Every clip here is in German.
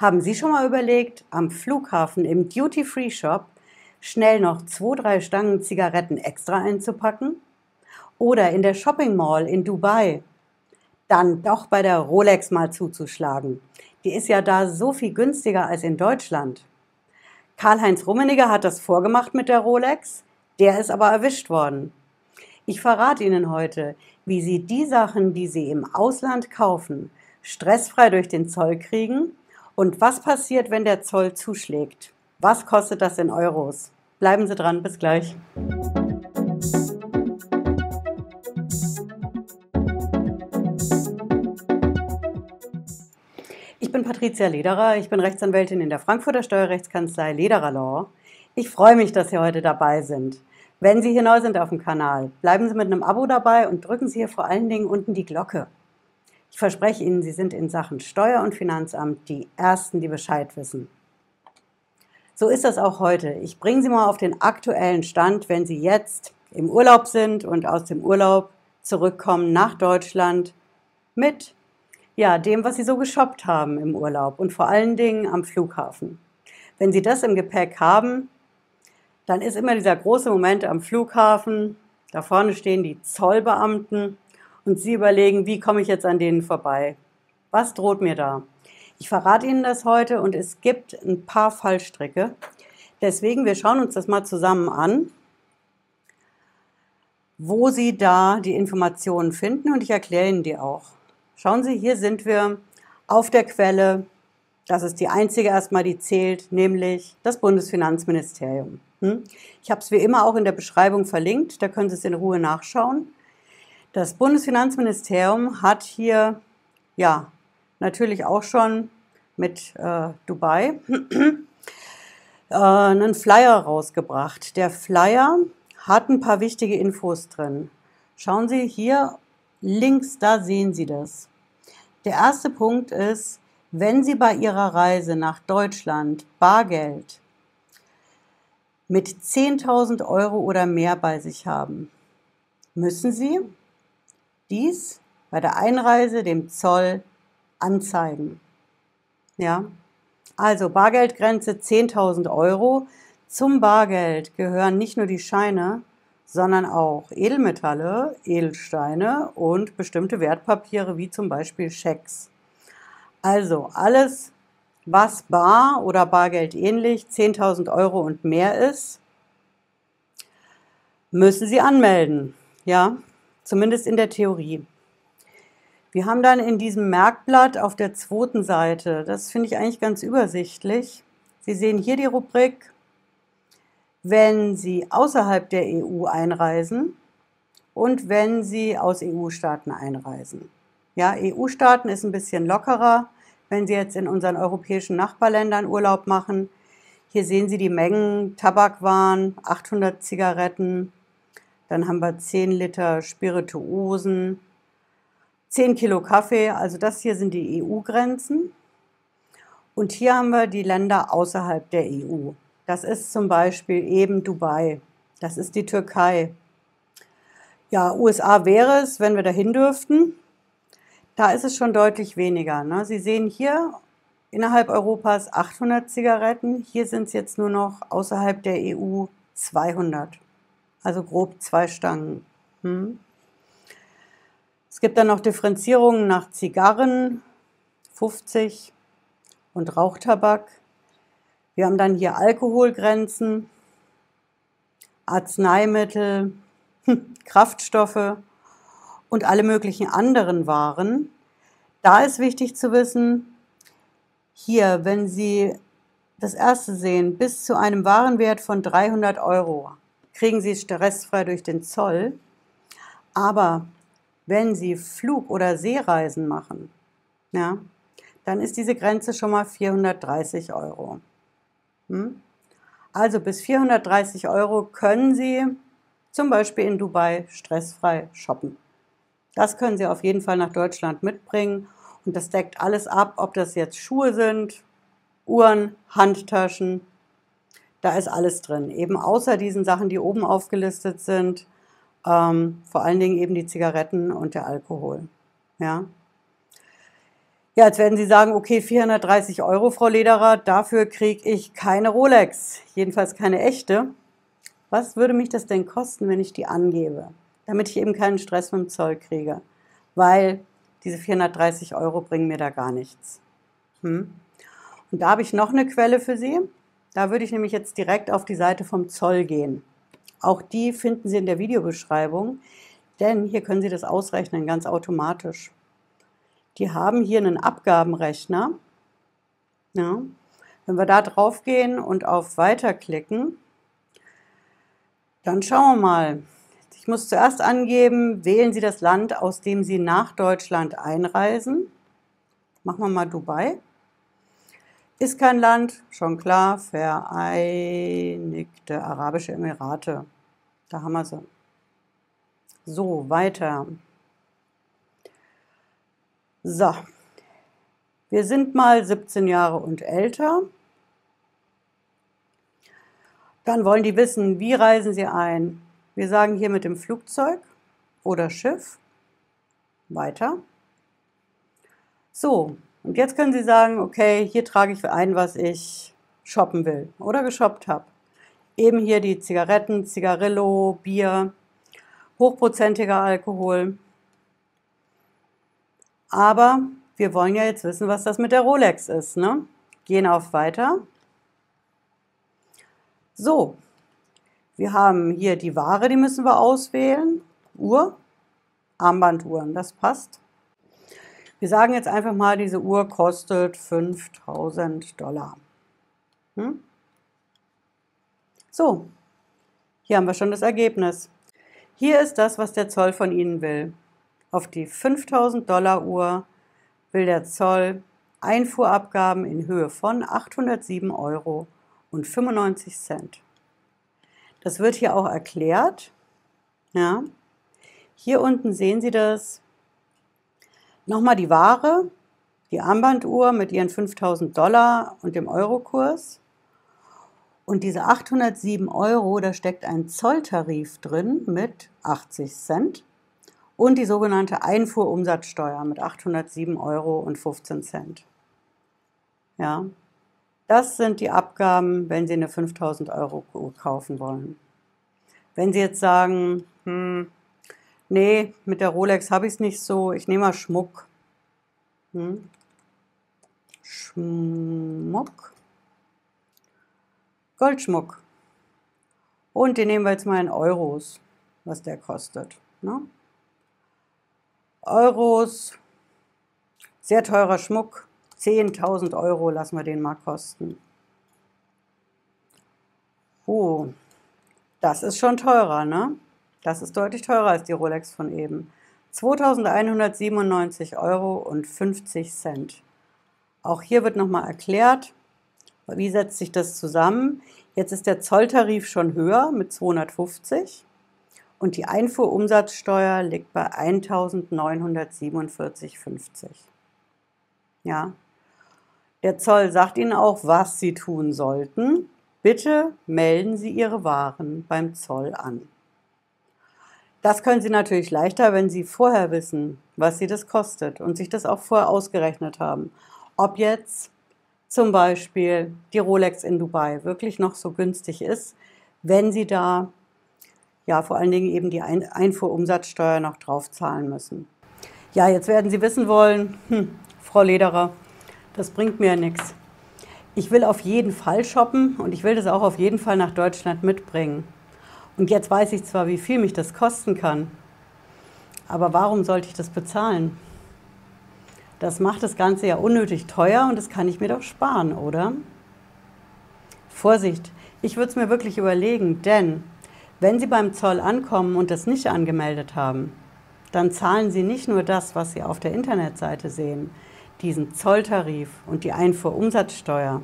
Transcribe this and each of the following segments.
Haben Sie schon mal überlegt, am Flughafen im Duty-Free-Shop schnell noch zwei, drei Stangen Zigaretten extra einzupacken? Oder in der Shopping Mall in Dubai dann doch bei der Rolex mal zuzuschlagen. Die ist ja da so viel günstiger als in Deutschland. Karl-Heinz Rummeniger hat das vorgemacht mit der Rolex, der ist aber erwischt worden. Ich verrate Ihnen heute, wie Sie die Sachen, die Sie im Ausland kaufen, stressfrei durch den Zoll kriegen und was passiert, wenn der Zoll zuschlägt? Was kostet das in Euros? Bleiben Sie dran, bis gleich. Ich bin Patricia Lederer, ich bin Rechtsanwältin in der Frankfurter Steuerrechtskanzlei Lederer Law. Ich freue mich, dass Sie heute dabei sind. Wenn Sie hier neu sind auf dem Kanal, bleiben Sie mit einem Abo dabei und drücken Sie hier vor allen Dingen unten die Glocke. Ich verspreche Ihnen, Sie sind in Sachen Steuer- und Finanzamt die Ersten, die Bescheid wissen. So ist das auch heute. Ich bringe Sie mal auf den aktuellen Stand, wenn Sie jetzt im Urlaub sind und aus dem Urlaub zurückkommen nach Deutschland mit ja, dem, was Sie so geshoppt haben im Urlaub und vor allen Dingen am Flughafen. Wenn Sie das im Gepäck haben, dann ist immer dieser große Moment am Flughafen. Da vorne stehen die Zollbeamten und Sie überlegen, wie komme ich jetzt an denen vorbei? Was droht mir da? Ich verrate Ihnen das heute und es gibt ein paar Fallstricke. Deswegen, wir schauen uns das mal zusammen an, wo Sie da die Informationen finden und ich erkläre Ihnen die auch. Schauen Sie, hier sind wir auf der Quelle. Das ist die einzige erstmal, die zählt, nämlich das Bundesfinanzministerium. Hm? Ich habe es wie immer auch in der Beschreibung verlinkt, da können Sie es in Ruhe nachschauen. Das Bundesfinanzministerium hat hier, ja, natürlich auch schon mit äh, Dubai äh, einen Flyer rausgebracht. Der Flyer hat ein paar wichtige Infos drin. Schauen Sie hier links, da sehen Sie das. Der erste Punkt ist, wenn Sie bei Ihrer Reise nach Deutschland Bargeld mit 10.000 Euro oder mehr bei sich haben, müssen Sie dies bei der Einreise dem Zoll anzeigen. Ja, also Bargeldgrenze 10.000 Euro. Zum Bargeld gehören nicht nur die Scheine, sondern auch Edelmetalle, Edelsteine und bestimmte Wertpapiere wie zum Beispiel Schecks. Also alles, was bar oder Bargeld ähnlich 10.000 Euro und mehr ist, müssen Sie anmelden. Ja, zumindest in der Theorie. Wir haben dann in diesem Merkblatt auf der zweiten Seite, das finde ich eigentlich ganz übersichtlich. Sie sehen hier die Rubrik, wenn Sie außerhalb der EU einreisen und wenn Sie aus EU-Staaten einreisen. Ja, EU-Staaten ist ein bisschen lockerer, wenn Sie jetzt in unseren europäischen Nachbarländern Urlaub machen. Hier sehen Sie die Mengen Tabakwaren, 800 Zigaretten, dann haben wir 10 Liter Spirituosen, 10 Kilo Kaffee, also das hier sind die EU-Grenzen. Und hier haben wir die Länder außerhalb der EU. Das ist zum Beispiel eben Dubai. Das ist die Türkei. Ja, USA wäre es, wenn wir dahin dürften. Da ist es schon deutlich weniger. Ne? Sie sehen hier innerhalb Europas 800 Zigaretten. Hier sind es jetzt nur noch außerhalb der EU 200 also grob zwei Stangen. Hm. Es gibt dann noch Differenzierungen nach Zigarren, 50 und Rauchtabak. Wir haben dann hier Alkoholgrenzen, Arzneimittel, Kraftstoffe und alle möglichen anderen Waren. Da ist wichtig zu wissen, hier, wenn Sie das erste sehen, bis zu einem Warenwert von 300 Euro kriegen Sie stressfrei durch den Zoll. Aber wenn Sie Flug- oder Seereisen machen, ja, dann ist diese Grenze schon mal 430 Euro. Hm? Also bis 430 Euro können Sie zum Beispiel in Dubai stressfrei shoppen. Das können Sie auf jeden Fall nach Deutschland mitbringen und das deckt alles ab, ob das jetzt Schuhe sind, Uhren, Handtaschen, da ist alles drin. Eben außer diesen Sachen, die oben aufgelistet sind, ähm, vor allen Dingen eben die Zigaretten und der Alkohol. Ja. Ja, jetzt werden Sie sagen, okay, 430 Euro, Frau Lederer, dafür kriege ich keine Rolex, jedenfalls keine echte. Was würde mich das denn kosten, wenn ich die angebe, damit ich eben keinen Stress mit dem Zoll kriege? Weil diese 430 Euro bringen mir da gar nichts. Hm? Und da habe ich noch eine Quelle für Sie. Da würde ich nämlich jetzt direkt auf die Seite vom Zoll gehen. Auch die finden Sie in der Videobeschreibung, denn hier können Sie das ausrechnen, ganz automatisch. Die haben hier einen Abgabenrechner. Ja. Wenn wir da drauf gehen und auf Weiter klicken, dann schauen wir mal. Ich muss zuerst angeben, wählen Sie das Land, aus dem Sie nach Deutschland einreisen. Machen wir mal Dubai. Ist kein Land, schon klar, Vereinigte Arabische Emirate. Da haben wir sie. So, weiter. So, wir sind mal 17 Jahre und älter. Dann wollen die wissen, wie reisen sie ein. Wir sagen hier mit dem Flugzeug oder Schiff. Weiter. So, und jetzt können Sie sagen, okay, hier trage ich ein, was ich shoppen will oder geshoppt habe. Eben hier die Zigaretten, Zigarillo, Bier, hochprozentiger Alkohol. Aber wir wollen ja jetzt wissen, was das mit der Rolex ist. Ne? Gehen auf Weiter. So, wir haben hier die Ware, die müssen wir auswählen. Uhr, Armbanduhren, das passt. Wir sagen jetzt einfach mal, diese Uhr kostet 5000 Dollar. Hm? So, hier haben wir schon das Ergebnis. Hier ist das, was der Zoll von Ihnen will. Auf die 5000 Dollar Uhr will der Zoll Einfuhrabgaben in Höhe von 807 Euro und 95 Cent. Das wird hier auch erklärt. Ja. Hier unten sehen Sie das. Nochmal die Ware, die Armbanduhr mit ihren 5000 Dollar und dem Eurokurs. Und diese 807 Euro, da steckt ein Zolltarif drin mit 80 Cent und die sogenannte Einfuhrumsatzsteuer mit 807 Euro und 15 Cent. Ja, das sind die Abgaben, wenn Sie eine 5000 Euro kaufen wollen. Wenn Sie jetzt sagen, hm, nee, mit der Rolex habe ich es nicht so, ich nehme mal Schmuck. Hm? Schmuck. Goldschmuck. Und den nehmen wir jetzt mal in Euros, was der kostet. Ne? Euros, sehr teurer Schmuck, 10.000 Euro lassen wir den mal kosten. Oh, das ist schon teurer, ne? Das ist deutlich teurer als die Rolex von eben. 2.197 Euro und 50 Cent. Auch hier wird nochmal erklärt, wie setzt sich das zusammen? Jetzt ist der Zolltarif schon höher mit 250 und die Einfuhrumsatzsteuer liegt bei 1947,50. Ja. Der Zoll sagt Ihnen auch, was Sie tun sollten. Bitte melden Sie Ihre Waren beim Zoll an. Das können Sie natürlich leichter, wenn Sie vorher wissen, was Sie das kostet und sich das auch vorher ausgerechnet haben. Ob jetzt zum Beispiel die Rolex in Dubai wirklich noch so günstig ist, wenn Sie da ja vor allen Dingen eben die Einfuhrumsatzsteuer noch drauf zahlen müssen. Ja, jetzt werden Sie wissen wollen, hm, Frau Lederer, das bringt mir nichts. Ich will auf jeden Fall shoppen und ich will das auch auf jeden Fall nach Deutschland mitbringen. Und jetzt weiß ich zwar, wie viel mich das kosten kann, aber warum sollte ich das bezahlen? Das macht das Ganze ja unnötig teuer und das kann ich mir doch sparen, oder? Vorsicht, ich würde es mir wirklich überlegen, denn wenn Sie beim Zoll ankommen und das nicht angemeldet haben, dann zahlen Sie nicht nur das, was Sie auf der Internetseite sehen, diesen Zolltarif und die Einfuhrumsatzsteuer,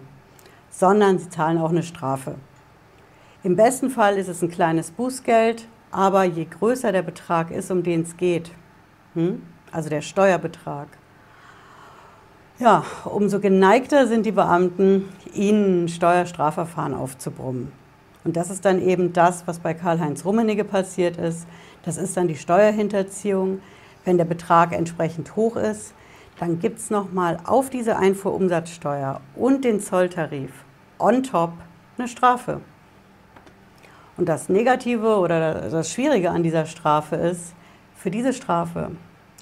sondern Sie zahlen auch eine Strafe. Im besten Fall ist es ein kleines Bußgeld, aber je größer der Betrag ist, um den es geht, hm, also der Steuerbetrag, ja, umso geneigter sind die Beamten, ihnen Steuerstrafverfahren aufzubrummen. Und das ist dann eben das, was bei Karl-Heinz Rummenigge passiert ist. Das ist dann die Steuerhinterziehung. Wenn der Betrag entsprechend hoch ist, dann gibt es nochmal auf diese Einfuhrumsatzsteuer und den Zolltarif on top eine Strafe. Und das Negative oder das Schwierige an dieser Strafe ist, für diese Strafe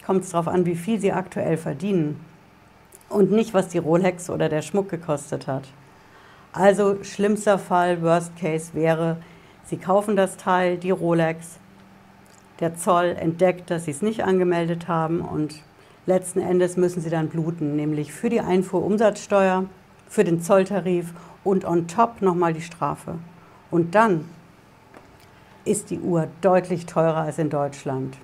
kommt es darauf an, wie viel Sie aktuell verdienen und nicht, was die Rolex oder der Schmuck gekostet hat. Also schlimmster Fall, Worst Case wäre, Sie kaufen das Teil, die Rolex, der Zoll entdeckt, dass Sie es nicht angemeldet haben und letzten Endes müssen Sie dann bluten, nämlich für die Einfuhrumsatzsteuer, für den Zolltarif und on top nochmal die Strafe. Und dann ist die Uhr deutlich teurer als in Deutschland.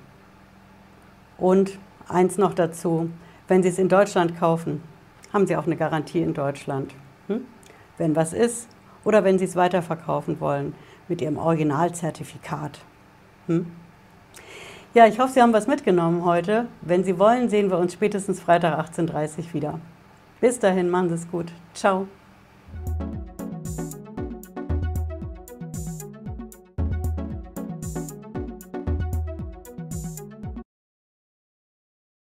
Und eins noch dazu, wenn Sie es in Deutschland kaufen, haben Sie auch eine Garantie in Deutschland. Hm? Wenn was ist oder wenn Sie es weiterverkaufen wollen mit Ihrem Originalzertifikat. Hm? Ja, ich hoffe, Sie haben was mitgenommen heute. Wenn Sie wollen, sehen wir uns spätestens Freitag 18.30 Uhr wieder. Bis dahin, machen Sie es gut. Ciao.